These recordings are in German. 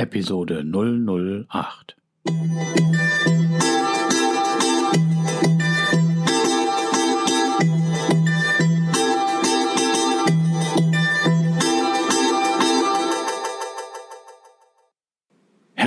Episode 008.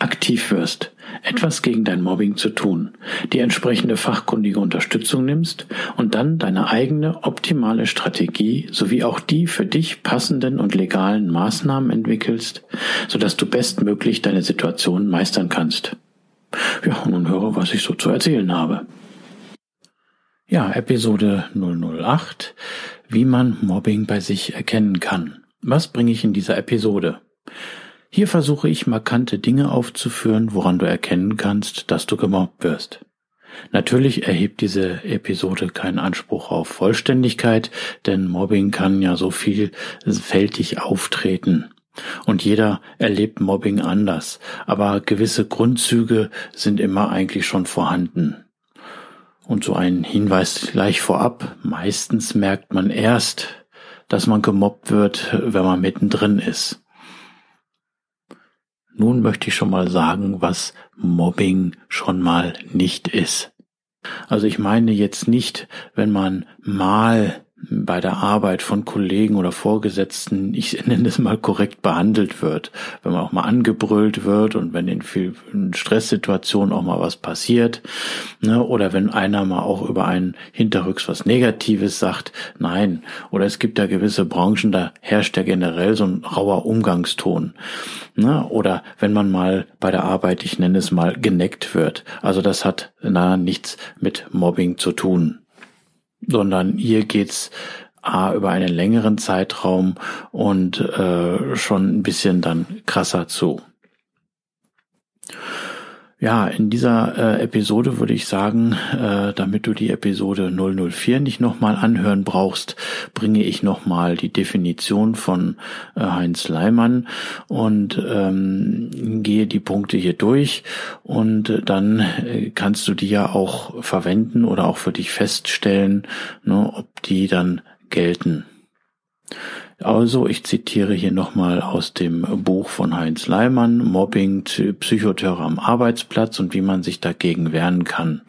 aktiv wirst, etwas gegen dein Mobbing zu tun, die entsprechende fachkundige Unterstützung nimmst und dann deine eigene optimale Strategie sowie auch die für dich passenden und legalen Maßnahmen entwickelst, sodass du bestmöglich deine Situation meistern kannst. Ja, nun höre, was ich so zu erzählen habe. Ja, Episode 008, wie man Mobbing bei sich erkennen kann. Was bringe ich in dieser Episode? Hier versuche ich markante Dinge aufzuführen, woran du erkennen kannst, dass du gemobbt wirst. Natürlich erhebt diese Episode keinen Anspruch auf Vollständigkeit, denn Mobbing kann ja so vielfältig auftreten. Und jeder erlebt Mobbing anders, aber gewisse Grundzüge sind immer eigentlich schon vorhanden. Und so ein Hinweis gleich vorab, meistens merkt man erst, dass man gemobbt wird, wenn man mittendrin ist. Nun möchte ich schon mal sagen, was Mobbing schon mal nicht ist. Also ich meine jetzt nicht, wenn man mal bei der Arbeit von Kollegen oder Vorgesetzten, ich nenne es mal korrekt behandelt wird, wenn man auch mal angebrüllt wird und wenn in vielen Stresssituationen auch mal was passiert, ne, oder wenn einer mal auch über einen hinterrücks was Negatives sagt, nein, oder es gibt da gewisse Branchen, da herrscht ja generell so ein rauer Umgangston, ne, oder wenn man mal bei der Arbeit, ich nenne es mal, geneckt wird, also das hat na nichts mit Mobbing zu tun sondern hier geht's A, über einen längeren Zeitraum und äh, schon ein bisschen dann krasser zu. Ja, in dieser äh, Episode würde ich sagen, äh, damit du die Episode 004 nicht nochmal anhören brauchst, bringe ich nochmal die Definition von äh, Heinz Leimann und ähm, gehe die Punkte hier durch und äh, dann äh, kannst du die ja auch verwenden oder auch für dich feststellen, ne, ob die dann gelten. Also, ich zitiere hier nochmal aus dem Buch von Heinz Leimann, Mobbing, Psychoterror am Arbeitsplatz und wie man sich dagegen wehren kann.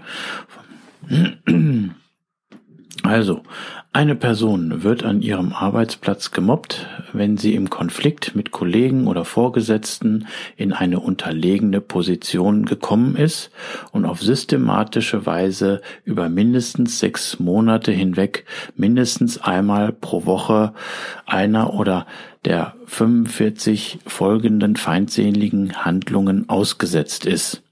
Also, eine Person wird an ihrem Arbeitsplatz gemobbt, wenn sie im Konflikt mit Kollegen oder Vorgesetzten in eine unterlegene Position gekommen ist und auf systematische Weise über mindestens sechs Monate hinweg mindestens einmal pro Woche einer oder der 45 folgenden feindseligen Handlungen ausgesetzt ist.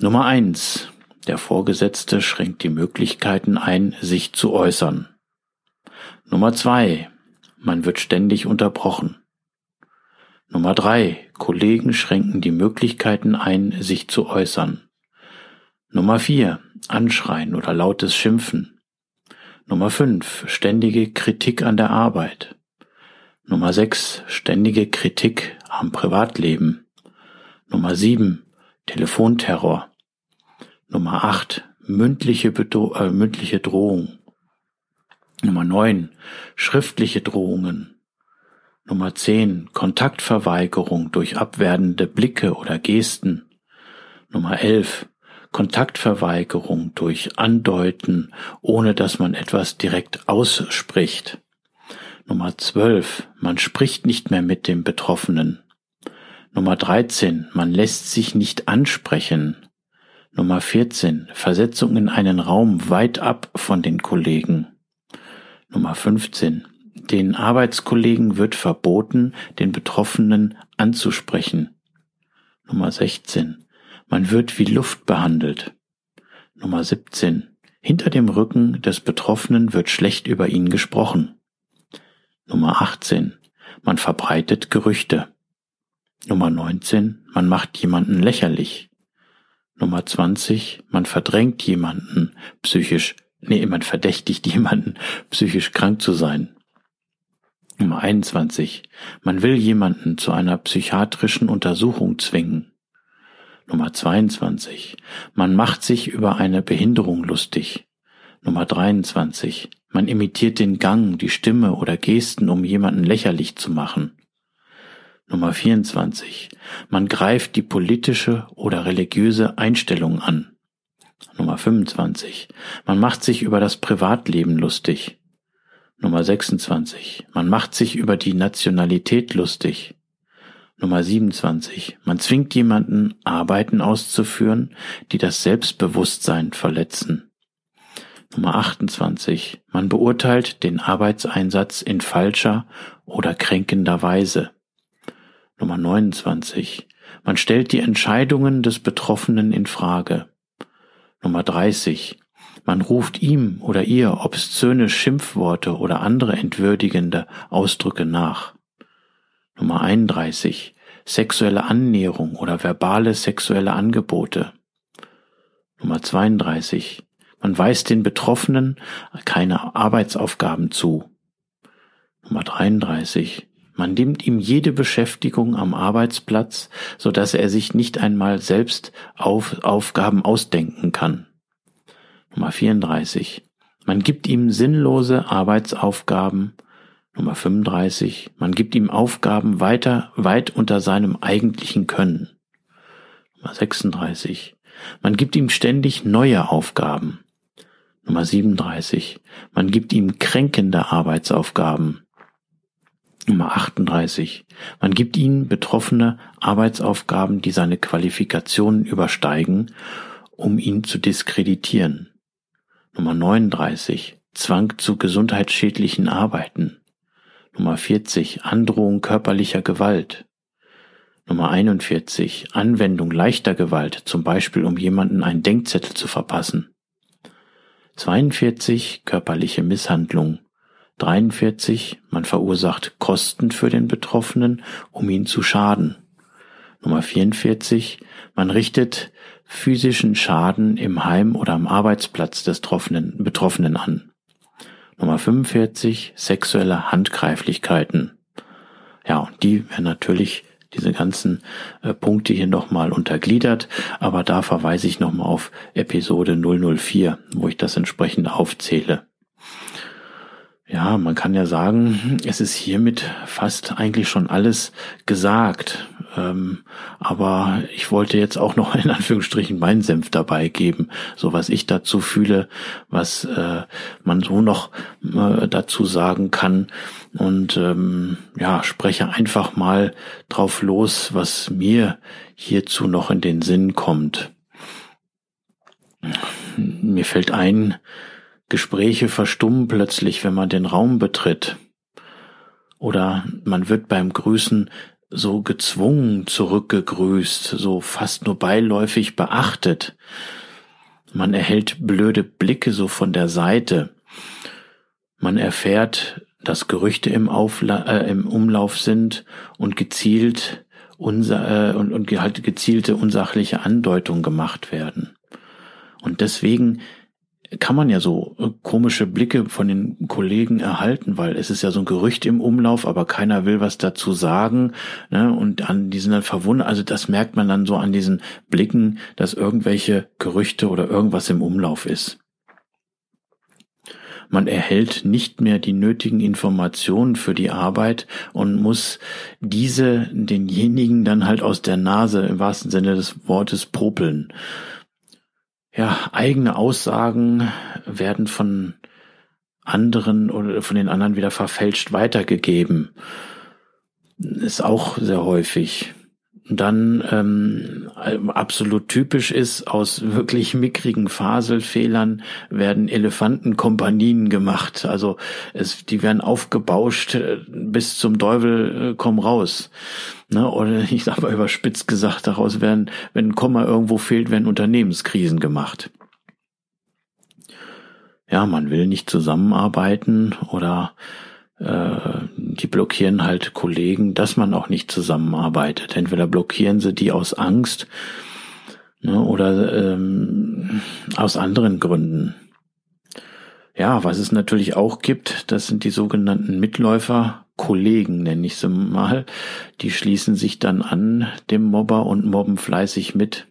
Nummer eins der Vorgesetzte schränkt die Möglichkeiten ein, sich zu äußern. Nummer zwei. man wird ständig unterbrochen. Nummer drei, Kollegen schränken die Möglichkeiten ein, sich zu äußern. Nummer vier, Anschreien oder lautes Schimpfen. Nummer fünf, ständige Kritik an der Arbeit. Nummer sechs, ständige Kritik am Privatleben. Nummer sieben, Telefonterror. Nummer acht, mündliche, Bedro äh, mündliche Drohung. Nummer neun, schriftliche Drohungen. Nummer zehn, Kontaktverweigerung durch abwertende Blicke oder Gesten. Nummer elf, Kontaktverweigerung durch Andeuten, ohne dass man etwas direkt ausspricht. Nummer 12. Man spricht nicht mehr mit dem Betroffenen. Nummer 13. Man lässt sich nicht ansprechen. Nummer 14. Versetzung in einen Raum weit ab von den Kollegen. Nummer 15. Den Arbeitskollegen wird verboten, den Betroffenen anzusprechen. Nummer 16. Man wird wie Luft behandelt. Nummer 17. Hinter dem Rücken des Betroffenen wird schlecht über ihn gesprochen. Nummer 18. Man verbreitet Gerüchte. Nummer 19. Man macht jemanden lächerlich. Nummer 20. Man verdrängt jemanden psychisch, nee, man verdächtigt jemanden psychisch krank zu sein. Nummer 21. Man will jemanden zu einer psychiatrischen Untersuchung zwingen. Nummer 22. Man macht sich über eine Behinderung lustig. Nummer 23. Man imitiert den Gang, die Stimme oder Gesten, um jemanden lächerlich zu machen. Nummer 24. Man greift die politische oder religiöse Einstellung an. Nummer 25. Man macht sich über das Privatleben lustig. Nummer 26. Man macht sich über die Nationalität lustig. Nummer 27. Man zwingt jemanden, Arbeiten auszuführen, die das Selbstbewusstsein verletzen. Nummer 28. Man beurteilt den Arbeitseinsatz in falscher oder kränkender Weise. Nummer 29. Man stellt die Entscheidungen des Betroffenen in Frage. Nummer 30. Man ruft ihm oder ihr obszöne Schimpfworte oder andere entwürdigende Ausdrücke nach. Nummer 31. Sexuelle Annäherung oder verbale sexuelle Angebote. Nummer 32. Man weist den Betroffenen keine Arbeitsaufgaben zu. Nummer 33. Man nimmt ihm jede Beschäftigung am Arbeitsplatz, so dass er sich nicht einmal selbst auf Aufgaben ausdenken kann. Nummer 34. Man gibt ihm sinnlose Arbeitsaufgaben Nummer 35. Man gibt ihm Aufgaben weiter, weit unter seinem eigentlichen Können. Nummer 36. Man gibt ihm ständig neue Aufgaben. Nummer 37. Man gibt ihm kränkende Arbeitsaufgaben. Nummer 38. Man gibt ihm betroffene Arbeitsaufgaben, die seine Qualifikationen übersteigen, um ihn zu diskreditieren. Nummer 39. Zwang zu gesundheitsschädlichen Arbeiten. Nummer 40 Androhung körperlicher Gewalt. Nummer 41 Anwendung leichter Gewalt, zum Beispiel um jemanden einen Denkzettel zu verpassen. 42 körperliche Misshandlung. 43 man verursacht Kosten für den Betroffenen, um ihn zu schaden. Nummer 44 man richtet physischen Schaden im Heim oder am Arbeitsplatz des Betroffenen an. Nummer 45, sexuelle Handgreiflichkeiten. Ja, und die werden natürlich diese ganzen äh, Punkte hier nochmal untergliedert, aber da verweise ich nochmal auf Episode 004, wo ich das entsprechend aufzähle. Ja, man kann ja sagen, es ist hiermit fast eigentlich schon alles gesagt. Ähm, aber ich wollte jetzt auch noch in Anführungsstrichen meinen Senf dabei geben, so was ich dazu fühle, was äh, man so noch äh, dazu sagen kann. Und ähm, ja, spreche einfach mal drauf los, was mir hierzu noch in den Sinn kommt. Mir fällt ein, Gespräche verstummen plötzlich, wenn man den Raum betritt. Oder man wird beim Grüßen so gezwungen zurückgegrüßt, so fast nur beiläufig beachtet. Man erhält blöde Blicke so von der Seite. Man erfährt, dass Gerüchte im, Aufla äh, im Umlauf sind und gezielt unser, äh, und, und halt gezielte unsachliche Andeutungen gemacht werden. Und deswegen kann man ja so äh, komische Blicke von den Kollegen erhalten, weil es ist ja so ein Gerücht im Umlauf, aber keiner will was dazu sagen. Ne? Und an die sind dann verwundert. Also das merkt man dann so an diesen Blicken, dass irgendwelche Gerüchte oder irgendwas im Umlauf ist. Man erhält nicht mehr die nötigen Informationen für die Arbeit und muss diese denjenigen dann halt aus der Nase im wahrsten Sinne des Wortes popeln ja, eigene Aussagen werden von anderen oder von den anderen wieder verfälscht weitergegeben. Ist auch sehr häufig dann ähm, absolut typisch ist, aus wirklich mickrigen Faselfehlern werden Elefantenkompanien gemacht. Also es, die werden aufgebauscht äh, bis zum Teufel äh, komm raus. Ne? Oder ich sage mal überspitzt gesagt, daraus werden, wenn ein Komma irgendwo fehlt, werden Unternehmenskrisen gemacht. Ja, man will nicht zusammenarbeiten oder äh, die blockieren halt Kollegen, dass man auch nicht zusammenarbeitet. Entweder blockieren sie die aus Angst ne, oder ähm, aus anderen Gründen. Ja, was es natürlich auch gibt, das sind die sogenannten Mitläufer, Kollegen nenne ich sie mal. Die schließen sich dann an dem Mobber und mobben fleißig mit.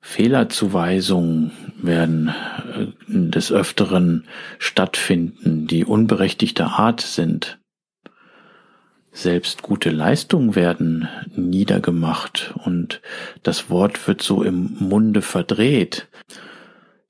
Fehlerzuweisungen werden äh, des Öfteren stattfinden, die unberechtigter Art sind. Selbst gute Leistungen werden niedergemacht und das Wort wird so im Munde verdreht.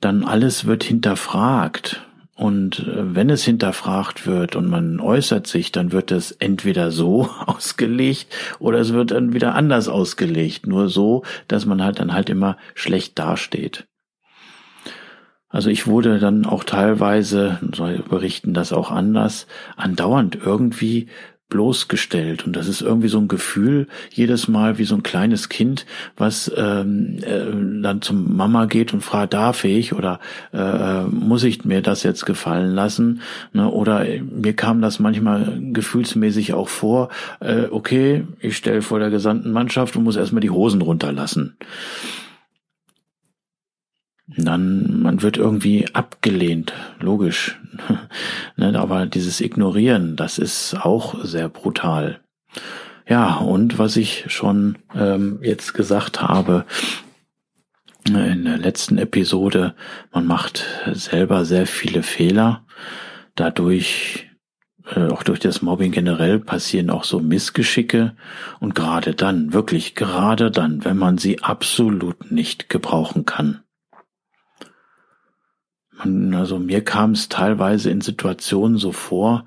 Dann alles wird hinterfragt und äh, wenn es hinterfragt wird und man äußert sich, dann wird es entweder so ausgelegt oder es wird dann wieder anders ausgelegt. Nur so, dass man halt dann halt immer schlecht dasteht. Also ich wurde dann auch teilweise, soll berichten das auch anders, andauernd irgendwie bloßgestellt. Und das ist irgendwie so ein Gefühl, jedes Mal wie so ein kleines Kind, was ähm, äh, dann zum Mama geht und fragt, darf ich oder äh, äh, muss ich mir das jetzt gefallen lassen? Ne? Oder mir kam das manchmal gefühlsmäßig auch vor, äh, okay, ich stelle vor der gesamten Mannschaft und muss erstmal die Hosen runterlassen dann man wird irgendwie abgelehnt, logisch. ne, aber dieses Ignorieren, das ist auch sehr brutal. Ja, und was ich schon ähm, jetzt gesagt habe in der letzten Episode, man macht selber sehr viele Fehler. Dadurch, äh, auch durch das Mobbing generell, passieren auch so Missgeschicke. Und gerade dann, wirklich gerade dann, wenn man sie absolut nicht gebrauchen kann man, also mir kam es teilweise in Situationen so vor,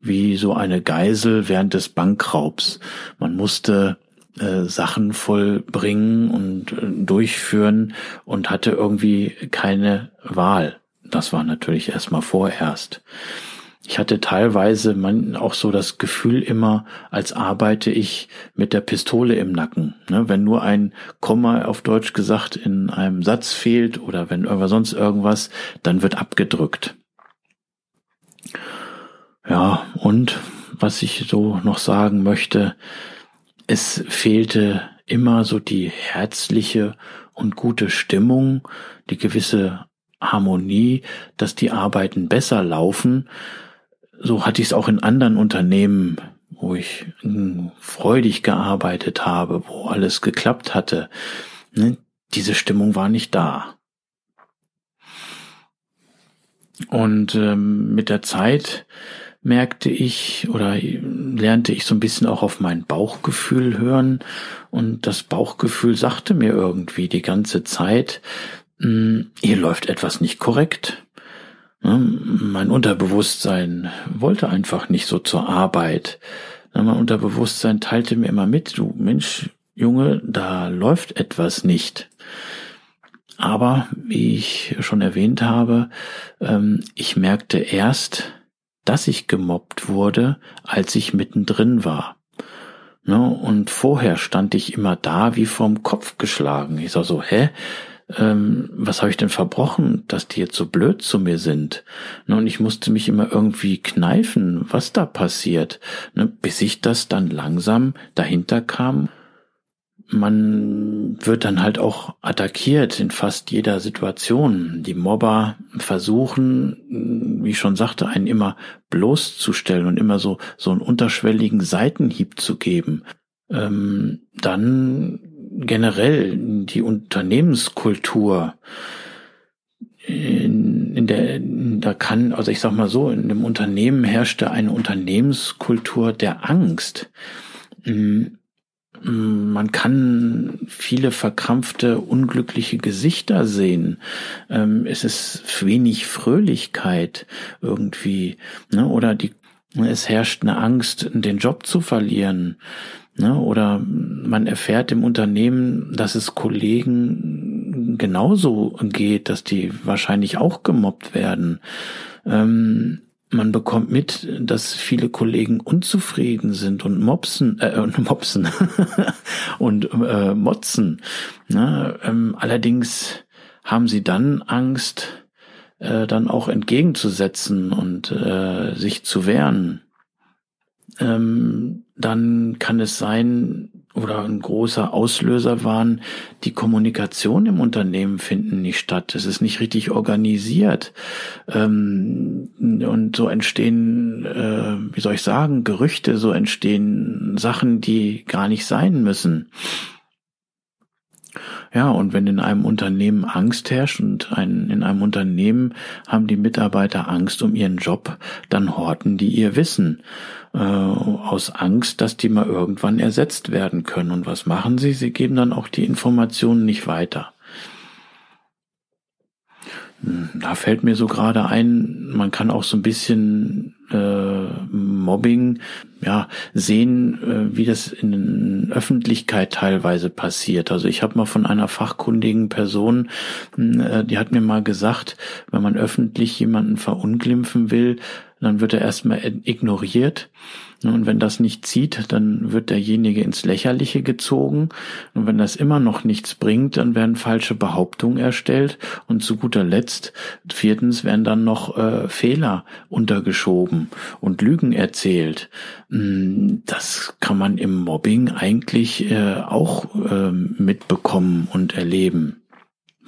wie so eine Geisel während des Bankraubs. Man musste äh, Sachen vollbringen und äh, durchführen und hatte irgendwie keine Wahl. Das war natürlich erstmal vorerst ich hatte teilweise man auch so das Gefühl immer, als arbeite ich mit der Pistole im Nacken. Ne? Wenn nur ein Komma auf Deutsch gesagt in einem Satz fehlt oder wenn sonst irgendwas, dann wird abgedrückt. Ja, und was ich so noch sagen möchte, es fehlte immer so die herzliche und gute Stimmung, die gewisse Harmonie, dass die Arbeiten besser laufen, so hatte ich es auch in anderen Unternehmen, wo ich hm, freudig gearbeitet habe, wo alles geklappt hatte. Ne? Diese Stimmung war nicht da. Und ähm, mit der Zeit merkte ich oder lernte ich so ein bisschen auch auf mein Bauchgefühl hören. Und das Bauchgefühl sagte mir irgendwie die ganze Zeit, hm, hier läuft etwas nicht korrekt. Ne, mein Unterbewusstsein wollte einfach nicht so zur Arbeit. Ne, mein Unterbewusstsein teilte mir immer mit, du Mensch, Junge, da läuft etwas nicht. Aber, wie ich schon erwähnt habe, ähm, ich merkte erst, dass ich gemobbt wurde, als ich mittendrin war. Ne, und vorher stand ich immer da wie vom Kopf geschlagen. Ich sag so, hä? Ähm, was habe ich denn verbrochen, dass die jetzt so blöd zu mir sind? Ne, und ich musste mich immer irgendwie kneifen, was da passiert, ne, bis ich das dann langsam dahinter kam. Man wird dann halt auch attackiert in fast jeder Situation. Die Mobber versuchen, wie ich schon sagte, einen immer bloßzustellen und immer so, so einen unterschwelligen Seitenhieb zu geben. Ähm, dann generell die Unternehmenskultur in, in der da kann also ich sag mal so in dem Unternehmen herrschte eine Unternehmenskultur der Angst mm, man kann viele verkrampfte, unglückliche Gesichter sehen. Ähm, es ist wenig Fröhlichkeit irgendwie, ne? Oder die, es herrscht eine Angst, den Job zu verlieren. Ne? Oder man erfährt im Unternehmen, dass es Kollegen genauso geht, dass die wahrscheinlich auch gemobbt werden. Ähm, man bekommt mit, dass viele Kollegen unzufrieden sind und mopsen, äh, und mopsen und äh, motzen. Ne? Ähm, allerdings haben sie dann Angst, äh, dann auch entgegenzusetzen und äh, sich zu wehren ähm, dann kann es sein, oder ein großer Auslöser waren, die Kommunikation im Unternehmen finden nicht statt. Es ist nicht richtig organisiert. Ähm, und so entstehen, äh, wie soll ich sagen, Gerüchte, so entstehen Sachen, die gar nicht sein müssen. Ja, und wenn in einem Unternehmen Angst herrscht und ein, in einem Unternehmen haben die Mitarbeiter Angst um ihren Job, dann horten die ihr Wissen äh, aus Angst, dass die mal irgendwann ersetzt werden können. Und was machen sie? Sie geben dann auch die Informationen nicht weiter. Hm, da fällt mir so gerade ein, man kann auch so ein bisschen äh, Mobbing ja sehen, äh, wie das in Öffentlichkeit teilweise passiert. Also ich habe mal von einer fachkundigen Person, hm, äh, die hat mir mal gesagt, wenn man öffentlich jemanden verunglimpfen will, dann wird er erstmal ignoriert. Und wenn das nicht zieht, dann wird derjenige ins Lächerliche gezogen. Und wenn das immer noch nichts bringt, dann werden falsche Behauptungen erstellt. Und zu guter Letzt, viertens, werden dann noch äh, Fehler untergeschoben und Lügen erzählt. Hm, das kann man im Mobbing eigentlich äh, auch äh, mitbekommen und erleben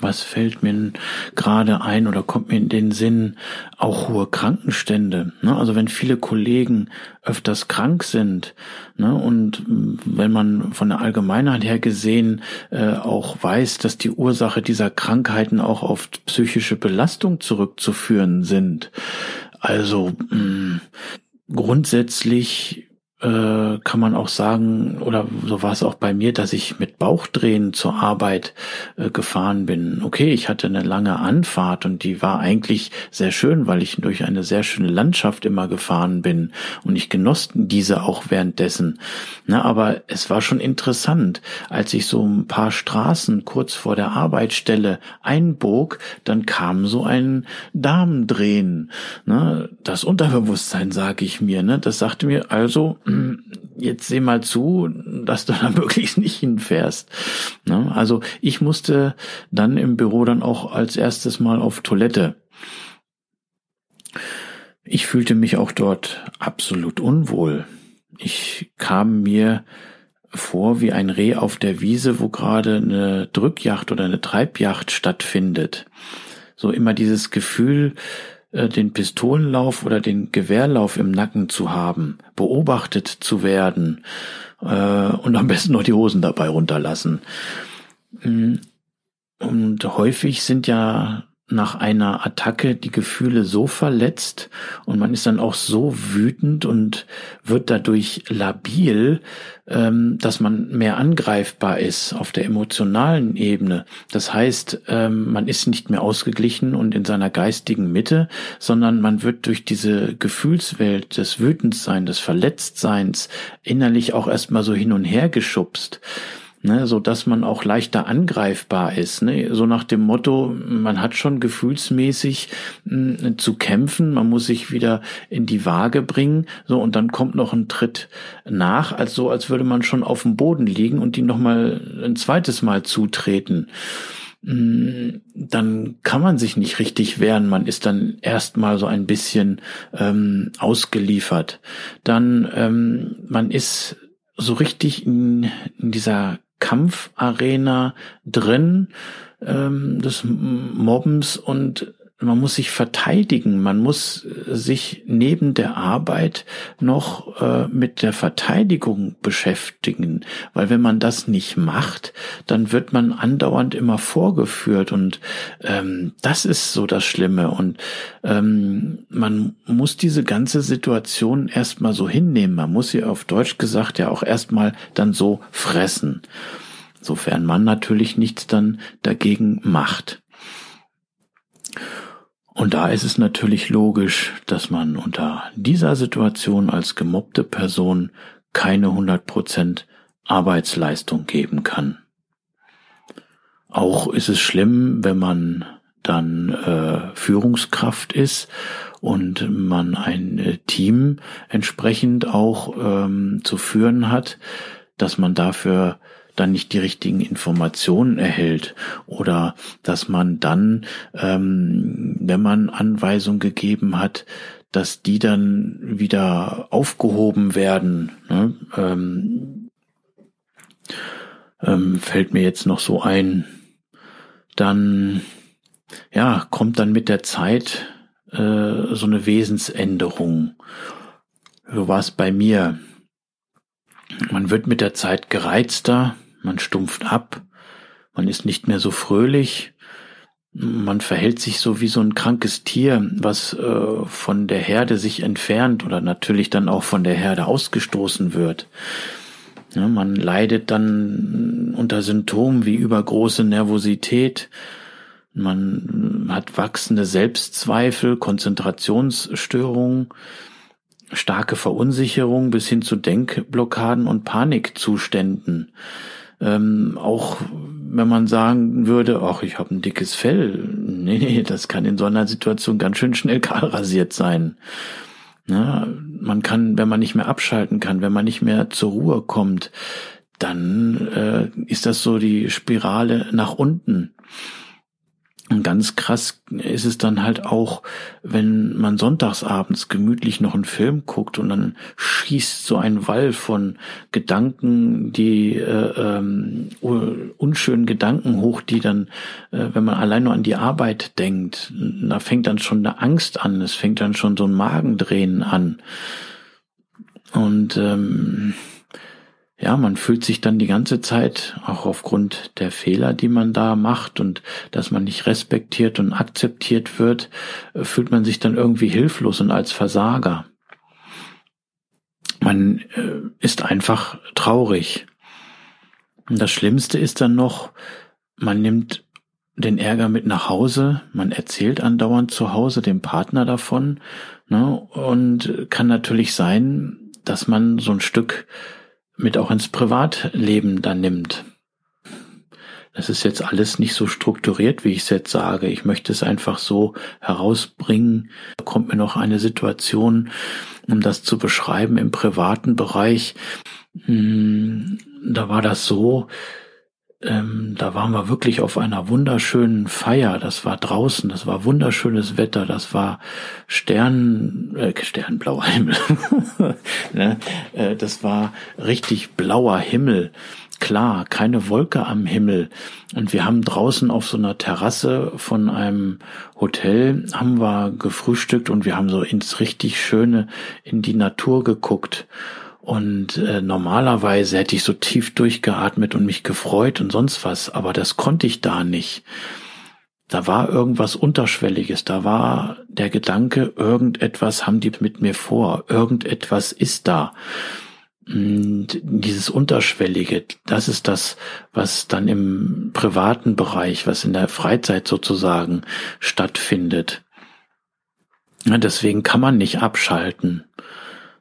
was fällt mir gerade ein oder kommt mir in den Sinn? Auch hohe Krankenstände. Ne? Also wenn viele Kollegen öfters krank sind ne? und wenn man von der Allgemeinheit her gesehen äh, auch weiß, dass die Ursache dieser Krankheiten auch auf psychische Belastung zurückzuführen sind. Also mh, grundsätzlich äh, kann man auch sagen, oder so war es auch bei mir, dass ich mit Bauchdrehen zur Arbeit äh, gefahren bin. Okay, ich hatte eine lange Anfahrt und die war eigentlich sehr schön, weil ich durch eine sehr schöne Landschaft immer gefahren bin und ich genoss diese auch währenddessen. Na, aber es war schon interessant, als ich so ein paar Straßen kurz vor der Arbeitsstelle einbog, dann kam so ein Damendrehen. Ne? Das Unterbewusstsein, sage ich mir, ne? das sagte mir also, jetzt seh mal zu, dass du da wirklich nicht hinfährst. Ne? Also ich musste dann im Büro dann auch als erstes mal auf Toilette. Ich fühlte mich auch dort absolut unwohl. Ich kam mir vor wie ein Reh auf der Wiese, wo gerade eine Drückjacht oder eine Treibjacht stattfindet. So immer dieses Gefühl, den Pistolenlauf oder den Gewehrlauf im Nacken zu haben, beobachtet zu werden äh, und am besten noch die Hosen dabei runterlassen. Mm, und häufig sind ja nach einer Attacke die Gefühle so verletzt und man ist dann auch so wütend und wird dadurch labil, ähm, dass man mehr angreifbar ist auf der emotionalen Ebene. Das heißt, ähm, man ist nicht mehr ausgeglichen und in seiner geistigen Mitte, sondern man wird durch diese Gefühlswelt des Wütendseins, des Verletztseins innerlich auch erstmal so hin und her geschubst ne, so dass man auch leichter angreifbar ist, ne, so nach dem Motto, man hat schon gefühlsmäßig mh, hm, zu kämpfen, man muss sich wieder in die Waage bringen, so und dann kommt noch ein Tritt nach, als so als würde man schon auf dem Boden liegen und die noch mal ein zweites Mal zutreten. mm, dann kann man sich nicht richtig wehren. Man ist dann erstmal so ein bisschen ähm, ausgeliefert. Dann ähm, man ist so richtig in, in dieser Kampfarena drin ähm, des Mobbens und man muss sich verteidigen, man muss äh, sich neben der Arbeit noch äh, mit der Verteidigung beschäftigen, weil wenn man das nicht macht, dann wird man andauernd immer vorgeführt. Und ähm, das ist so das Schlimme. Und ähm, man muss diese ganze Situation erstmal so hinnehmen, man muss sie auf Deutsch gesagt ja auch erstmal dann so fressen, sofern man natürlich nichts dann dagegen macht. Und da ist es natürlich logisch, dass man unter dieser Situation als gemobbte Person keine 100% Arbeitsleistung geben kann. Auch ist es schlimm, wenn man dann äh, Führungskraft ist und man ein äh, Team entsprechend auch ähm, zu führen hat, dass man dafür dann nicht die richtigen Informationen erhält oder dass man dann, ähm, wenn man Anweisungen gegeben hat, dass die dann wieder aufgehoben werden. Ne? Ähm, ähm, fällt mir jetzt noch so ein. Dann, ja, kommt dann mit der Zeit äh, so eine Wesensänderung. So war es bei mir. Man wird mit der Zeit gereizter, man stumpft ab, man ist nicht mehr so fröhlich, man verhält sich so wie so ein krankes Tier, was äh, von der Herde sich entfernt oder natürlich dann auch von der Herde ausgestoßen wird. Ja, man leidet dann unter Symptomen wie übergroße Nervosität, man hat wachsende Selbstzweifel, Konzentrationsstörungen, starke Verunsicherung bis hin zu Denkblockaden und Panikzuständen. Ähm, auch wenn man sagen würde, ach, ich habe ein dickes Fell, nee, das kann in so einer Situation ganz schön schnell kahl rasiert sein. Ja, man kann, wenn man nicht mehr abschalten kann, wenn man nicht mehr zur Ruhe kommt, dann äh, ist das so die Spirale nach unten. Und ganz krass ist es dann halt auch, wenn man sonntagsabends gemütlich noch einen Film guckt und dann schießt so ein Wall von Gedanken, die äh, ähm, unschönen Gedanken hoch, die dann, äh, wenn man allein nur an die Arbeit denkt, da fängt dann schon eine Angst an, es fängt dann schon so ein Magendrehen an. Und ähm, ja, man fühlt sich dann die ganze Zeit, auch aufgrund der Fehler, die man da macht und dass man nicht respektiert und akzeptiert wird, äh, fühlt man sich dann irgendwie hilflos und als Versager. Man äh, ist einfach traurig. Und das Schlimmste ist dann noch, man nimmt den Ärger mit nach Hause, man erzählt andauernd zu Hause dem Partner davon, ne, und kann natürlich sein, dass man so ein Stück mit auch ins Privatleben dann nimmt. Das ist jetzt alles nicht so strukturiert, wie ich es jetzt sage. Ich möchte es einfach so herausbringen. Da kommt mir noch eine Situation, um das zu beschreiben im privaten Bereich. Hm, da war das so, ähm, da waren wir wirklich auf einer wunderschönen Feier. Das war draußen, das war wunderschönes Wetter, das war Stern, äh, Sternblauer Himmel. ne? äh, das war richtig blauer Himmel. Klar, keine Wolke am Himmel. Und wir haben draußen auf so einer Terrasse von einem Hotel haben wir gefrühstückt und wir haben so ins richtig schöne, in die Natur geguckt. Und äh, normalerweise hätte ich so tief durchgeatmet und mich gefreut und sonst was, aber das konnte ich da nicht. Da war irgendwas Unterschwelliges, da war der Gedanke, irgendetwas haben die mit mir vor, irgendetwas ist da. Und dieses Unterschwellige, das ist das, was dann im privaten Bereich, was in der Freizeit sozusagen stattfindet. Deswegen kann man nicht abschalten.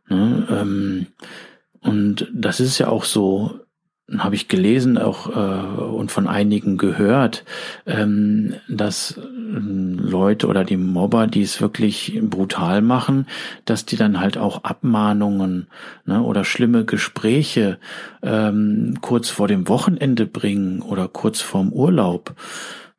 Ne? Ähm, und das ist ja auch so, habe ich gelesen auch äh, und von einigen gehört, ähm, dass äh, Leute oder die Mobber, die es wirklich brutal machen, dass die dann halt auch Abmahnungen ne, oder schlimme Gespräche ähm, kurz vor dem Wochenende bringen oder kurz vorm Urlaub.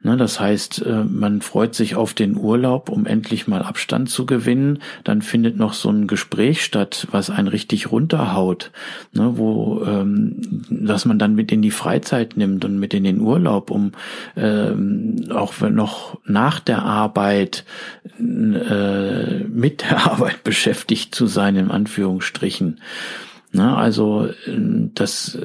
Ne, das heißt, äh, man freut sich auf den Urlaub, um endlich mal Abstand zu gewinnen. Dann findet noch so ein Gespräch statt, was einen richtig runterhaut, ne, wo ähm, dass man dann mit in die Freizeit nimmt und mit in den Urlaub, um ähm, auch noch nach der Arbeit äh, mit der Arbeit beschäftigt zu sein, in Anführungsstrichen. Ne, also äh, das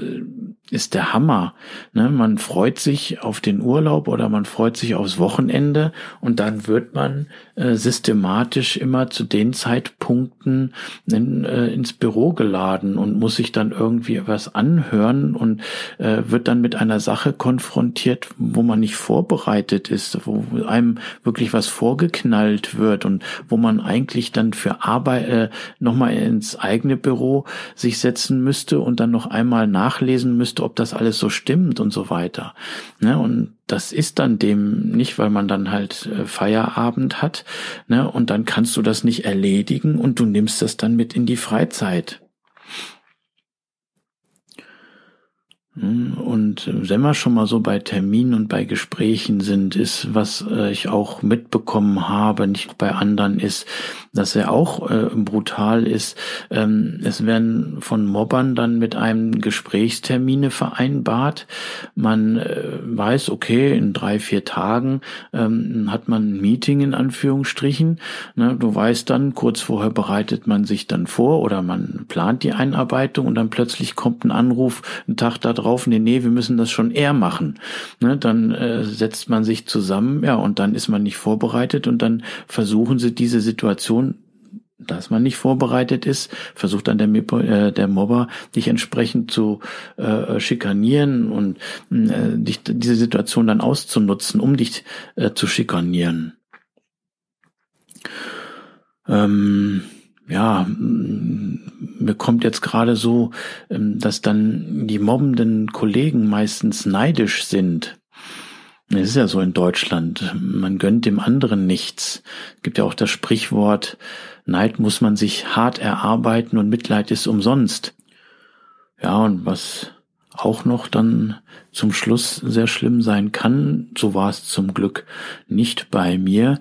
ist der Hammer. Ne? Man freut sich auf den Urlaub oder man freut sich aufs Wochenende und dann wird man äh, systematisch immer zu den Zeitpunkten in, äh, ins Büro geladen und muss sich dann irgendwie was anhören und äh, wird dann mit einer Sache konfrontiert, wo man nicht vorbereitet ist, wo einem wirklich was vorgeknallt wird und wo man eigentlich dann für Arbeit äh, nochmal ins eigene Büro sich setzen müsste und dann noch einmal nachlesen müsste, ob das alles so stimmt und so weiter. Ne? Und das ist dann dem nicht, weil man dann halt äh, Feierabend hat, ne? Und dann kannst du das nicht erledigen und du nimmst das dann mit in die Freizeit. Und wenn wir schon mal so bei Terminen und bei Gesprächen sind, ist, was äh, ich auch mitbekommen habe, nicht bei anderen, ist, dass er auch äh, brutal ist. Ähm, es werden von Mobbern dann mit einem Gesprächstermine vereinbart. Man äh, weiß, okay, in drei, vier Tagen ähm, hat man ein Meeting in Anführungsstrichen. Ne, du weißt dann, kurz vorher bereitet man sich dann vor oder man plant die Einarbeitung und dann plötzlich kommt ein Anruf, einen Tag da drauf, nee, nee, wir müssen das schon eher machen. Ne, dann äh, setzt man sich zusammen, ja, und dann ist man nicht vorbereitet und dann versuchen sie diese Situation dass man nicht vorbereitet ist, versucht dann der, äh, der Mobber dich entsprechend zu äh, schikanieren und äh, dich diese Situation dann auszunutzen, um dich äh, zu schikanieren. Ähm, ja, mir kommt jetzt gerade so, ähm, dass dann die mobbenden Kollegen meistens neidisch sind. Es ist ja so in Deutschland, man gönnt dem anderen nichts. Es gibt ja auch das Sprichwort, Neid muss man sich hart erarbeiten und Mitleid ist umsonst. Ja, und was auch noch dann zum Schluss sehr schlimm sein kann, so war es zum Glück nicht bei mir,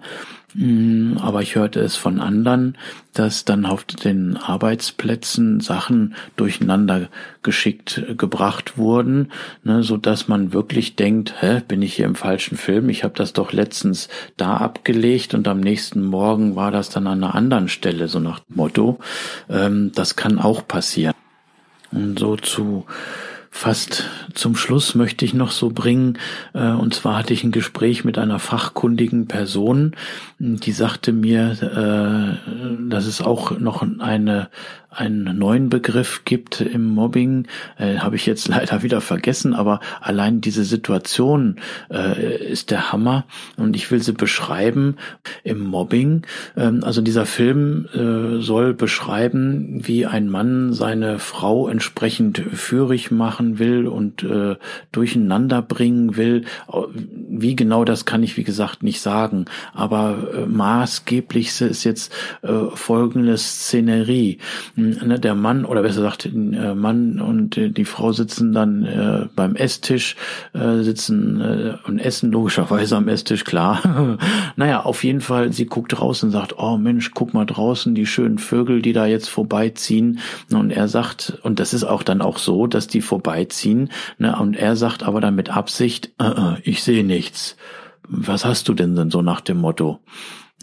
aber ich hörte es von anderen, dass dann auf den Arbeitsplätzen Sachen durcheinander geschickt äh, gebracht wurden, ne, so dass man wirklich denkt, hä, bin ich hier im falschen Film? Ich habe das doch letztens da abgelegt und am nächsten Morgen war das dann an einer anderen Stelle, so nach Motto. Ähm, das kann auch passieren. Und so zu fast zum Schluss möchte ich noch so bringen, äh, und zwar hatte ich ein Gespräch mit einer fachkundigen Person, die sagte mir, äh, dass es auch noch eine einen neuen Begriff gibt im Mobbing, äh, habe ich jetzt leider wieder vergessen, aber allein diese Situation äh, ist der Hammer und ich will sie beschreiben im Mobbing. Ähm, also dieser Film äh, soll beschreiben, wie ein Mann seine Frau entsprechend führig machen will und äh, durcheinander bringen will. Wie genau das kann ich wie gesagt nicht sagen, aber äh, maßgeblich ist jetzt äh, folgende Szenerie ne, der Mann oder besser gesagt äh, Mann und die Frau sitzen dann äh, beim Esstisch, äh, sitzen und essen logischerweise am Esstisch, klar. naja, auf jeden Fall, sie guckt raus und sagt, oh Mensch, guck mal draußen, die schönen Vögel, die da jetzt vorbeiziehen. Und er sagt, und das ist auch dann auch so, dass die vorbeiziehen, ne, und er sagt aber dann mit Absicht, ich sehe nichts. Was hast du denn denn so nach dem Motto?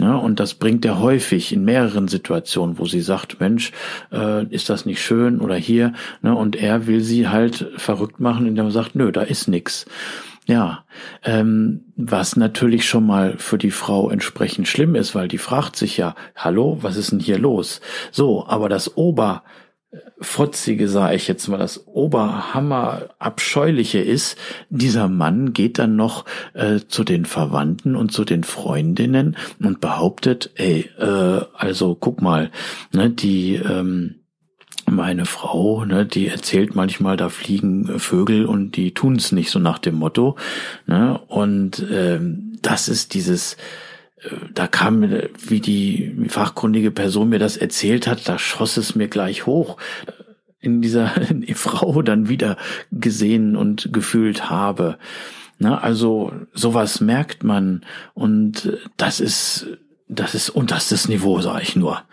Ja, und das bringt er häufig in mehreren Situationen, wo sie sagt, Mensch, äh, ist das nicht schön oder hier, ne, und er will sie halt verrückt machen, indem er sagt, nö, da ist nix. Ja, ähm, was natürlich schon mal für die Frau entsprechend schlimm ist, weil die fragt sich ja, hallo, was ist denn hier los? So, aber das Ober, Fotzige, sage ich jetzt mal, das Oberhammer abscheuliche ist, dieser Mann geht dann noch äh, zu den Verwandten und zu den Freundinnen und behauptet, ey, äh, also guck mal, ne, die ähm, meine Frau, ne, die erzählt manchmal, da fliegen Vögel und die tun's nicht so nach dem Motto. Ne, und ähm, das ist dieses da kam, wie die fachkundige Person mir das erzählt hat, da schoss es mir gleich hoch in dieser Frau dann wieder gesehen und gefühlt habe. Na, also sowas merkt man und das ist, das ist unterstes Niveau, sage ich nur.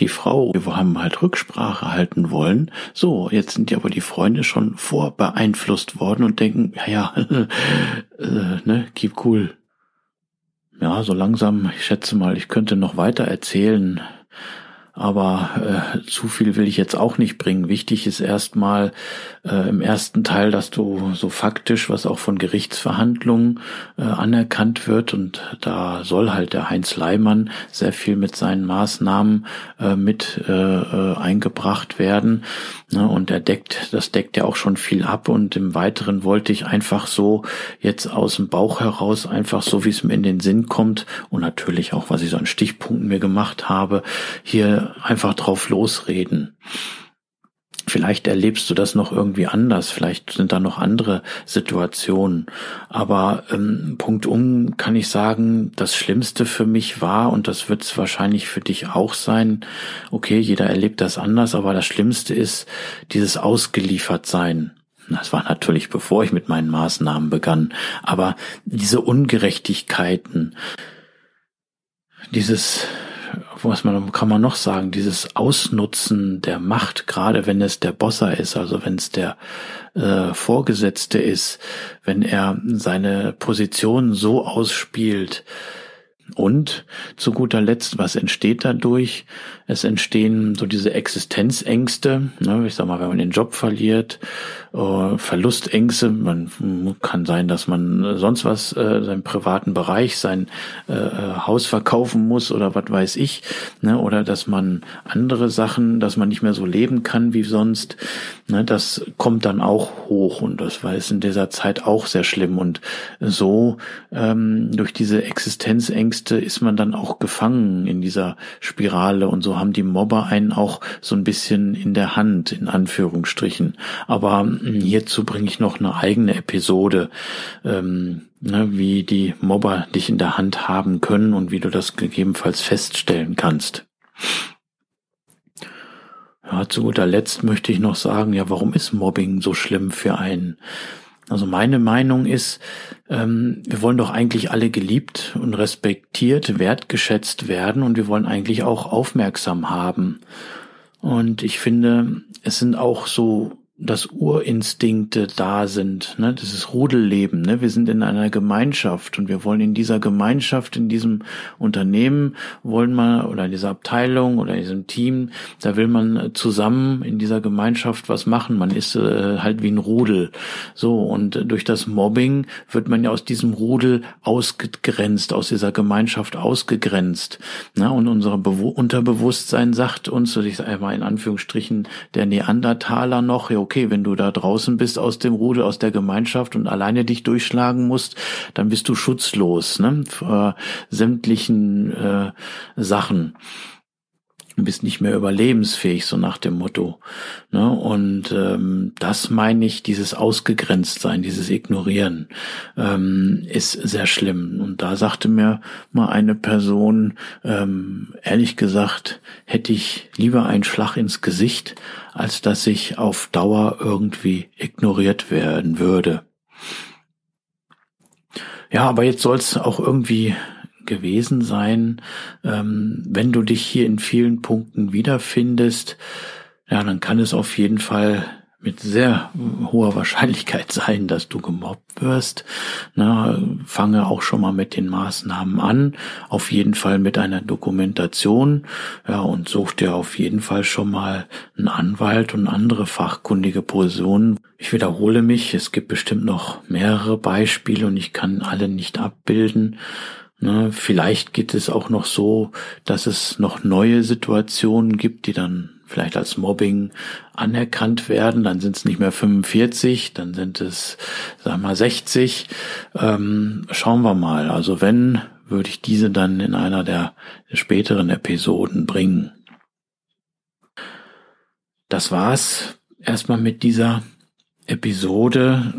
Die Frau, wir haben halt Rücksprache halten wollen. So, jetzt sind ja aber die Freunde schon vorbeeinflusst worden und denken, ja, ja, äh, ne, keep cool. Ja, so langsam, ich schätze mal, ich könnte noch weiter erzählen, aber äh, zu viel will ich jetzt auch nicht bringen. Wichtig ist erstmal äh, im ersten Teil, dass du so faktisch, was auch von Gerichtsverhandlungen äh, anerkannt wird, und da soll halt der Heinz Leimann sehr viel mit seinen Maßnahmen äh, mit äh, äh, eingebracht werden. Ne, und er deckt, das deckt ja auch schon viel ab. Und im Weiteren wollte ich einfach so jetzt aus dem Bauch heraus, einfach so wie es mir in den Sinn kommt und natürlich auch, was ich so an Stichpunkten mir gemacht habe, hier einfach drauf losreden. Vielleicht erlebst du das noch irgendwie anders, vielleicht sind da noch andere Situationen. Aber ähm, punktum kann ich sagen, das Schlimmste für mich war, und das wird es wahrscheinlich für dich auch sein, okay, jeder erlebt das anders, aber das Schlimmste ist dieses Ausgeliefertsein. Das war natürlich bevor ich mit meinen Maßnahmen begann, aber diese Ungerechtigkeiten, dieses was man, kann man noch sagen, dieses Ausnutzen der Macht, gerade wenn es der Bosser ist, also wenn es der äh, Vorgesetzte ist, wenn er seine Position so ausspielt, und zu guter Letzt, was entsteht dadurch? Es entstehen so diese Existenzängste. Ne? Ich sag mal, wenn man den Job verliert, äh, Verlustängste. Man kann sein, dass man sonst was, äh, seinen privaten Bereich, sein äh, äh, Haus verkaufen muss oder was weiß ich. Ne? Oder dass man andere Sachen, dass man nicht mehr so leben kann wie sonst. Ne? Das kommt dann auch hoch und das war es in dieser Zeit auch sehr schlimm. Und so ähm, durch diese Existenzängste ist man dann auch gefangen in dieser Spirale und so haben die Mobber einen auch so ein bisschen in der Hand, in Anführungsstrichen. Aber Hierzu bringe ich noch eine eigene Episode, ähm, ne, wie die Mobber dich in der Hand haben können und wie du das gegebenenfalls feststellen kannst. Ja, zu guter Letzt möchte ich noch sagen, ja, warum ist Mobbing so schlimm für einen? Also meine Meinung ist, ähm, wir wollen doch eigentlich alle geliebt und respektiert, wertgeschätzt werden und wir wollen eigentlich auch aufmerksam haben. Und ich finde, es sind auch so dass Urinstinkte da sind, ne? Das ist Rudelleben, ne? Wir sind in einer Gemeinschaft und wir wollen in dieser Gemeinschaft, in diesem Unternehmen wollen wir oder in dieser Abteilung oder in diesem Team, da will man zusammen in dieser Gemeinschaft was machen. Man ist äh, halt wie ein Rudel. So und durch das Mobbing wird man ja aus diesem Rudel ausgegrenzt, aus dieser Gemeinschaft ausgegrenzt. Ne? Und unser Bewu Unterbewusstsein sagt uns, ich sage mal in Anführungsstrichen, der Neandertaler noch, okay, wenn du da draußen bist aus dem Rudel, aus der Gemeinschaft und alleine dich durchschlagen musst, dann bist du schutzlos, ne, vor sämtlichen äh, Sachen. Du bist nicht mehr überlebensfähig, so nach dem Motto. Ne? Und ähm, das meine ich, dieses Ausgegrenztsein, dieses Ignorieren, ähm, ist sehr schlimm. Und da sagte mir mal eine Person, ähm, ehrlich gesagt, hätte ich lieber einen Schlag ins Gesicht, als dass ich auf Dauer irgendwie ignoriert werden würde. Ja, aber jetzt soll es auch irgendwie gewesen sein. Ähm, wenn du dich hier in vielen Punkten wiederfindest, ja, dann kann es auf jeden Fall mit sehr hoher Wahrscheinlichkeit sein, dass du gemobbt wirst. Na, fange auch schon mal mit den Maßnahmen an. Auf jeden Fall mit einer Dokumentation. Ja, und such dir auf jeden Fall schon mal einen Anwalt und andere fachkundige Personen. Ich wiederhole mich, es gibt bestimmt noch mehrere Beispiele und ich kann alle nicht abbilden. Ne, vielleicht geht es auch noch so, dass es noch neue Situationen gibt, die dann vielleicht als Mobbing anerkannt werden. Dann sind es nicht mehr 45, dann sind es, sag mal, 60. Ähm, schauen wir mal. Also wenn, würde ich diese dann in einer der späteren Episoden bringen. Das war's erstmal mit dieser Episode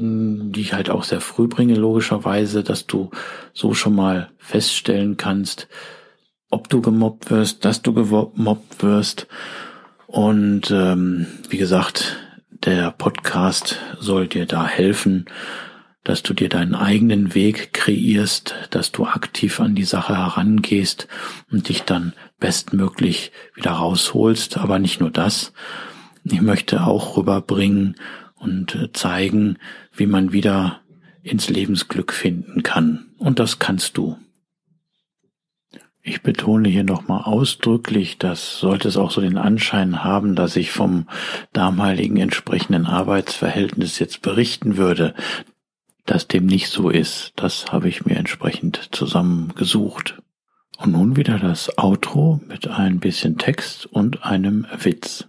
die ich halt auch sehr früh bringe, logischerweise, dass du so schon mal feststellen kannst, ob du gemobbt wirst, dass du gemobbt wirst. Und ähm, wie gesagt, der Podcast soll dir da helfen, dass du dir deinen eigenen Weg kreierst, dass du aktiv an die Sache herangehst und dich dann bestmöglich wieder rausholst. Aber nicht nur das. Ich möchte auch rüberbringen und äh, zeigen, wie man wieder ins Lebensglück finden kann. Und das kannst du. Ich betone hier nochmal ausdrücklich, dass sollte es auch so den Anschein haben, dass ich vom damaligen entsprechenden Arbeitsverhältnis jetzt berichten würde, dass dem nicht so ist. Das habe ich mir entsprechend zusammengesucht. Und nun wieder das Outro mit ein bisschen Text und einem Witz.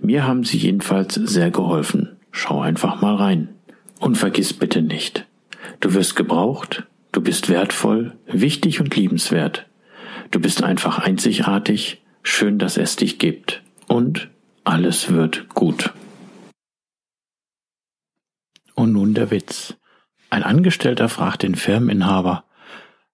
Mir haben sie jedenfalls sehr geholfen. Schau einfach mal rein. Und vergiss bitte nicht, du wirst gebraucht, du bist wertvoll, wichtig und liebenswert. Du bist einfach einzigartig, schön, dass es dich gibt. Und alles wird gut. Und nun der Witz. Ein Angestellter fragt den Firmeninhaber,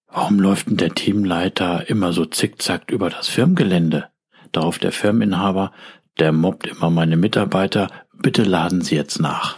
warum läuft denn der Teamleiter immer so zickzack über das Firmengelände? Darauf der Firmeninhaber, der mobbt immer meine Mitarbeiter, bitte laden Sie jetzt nach.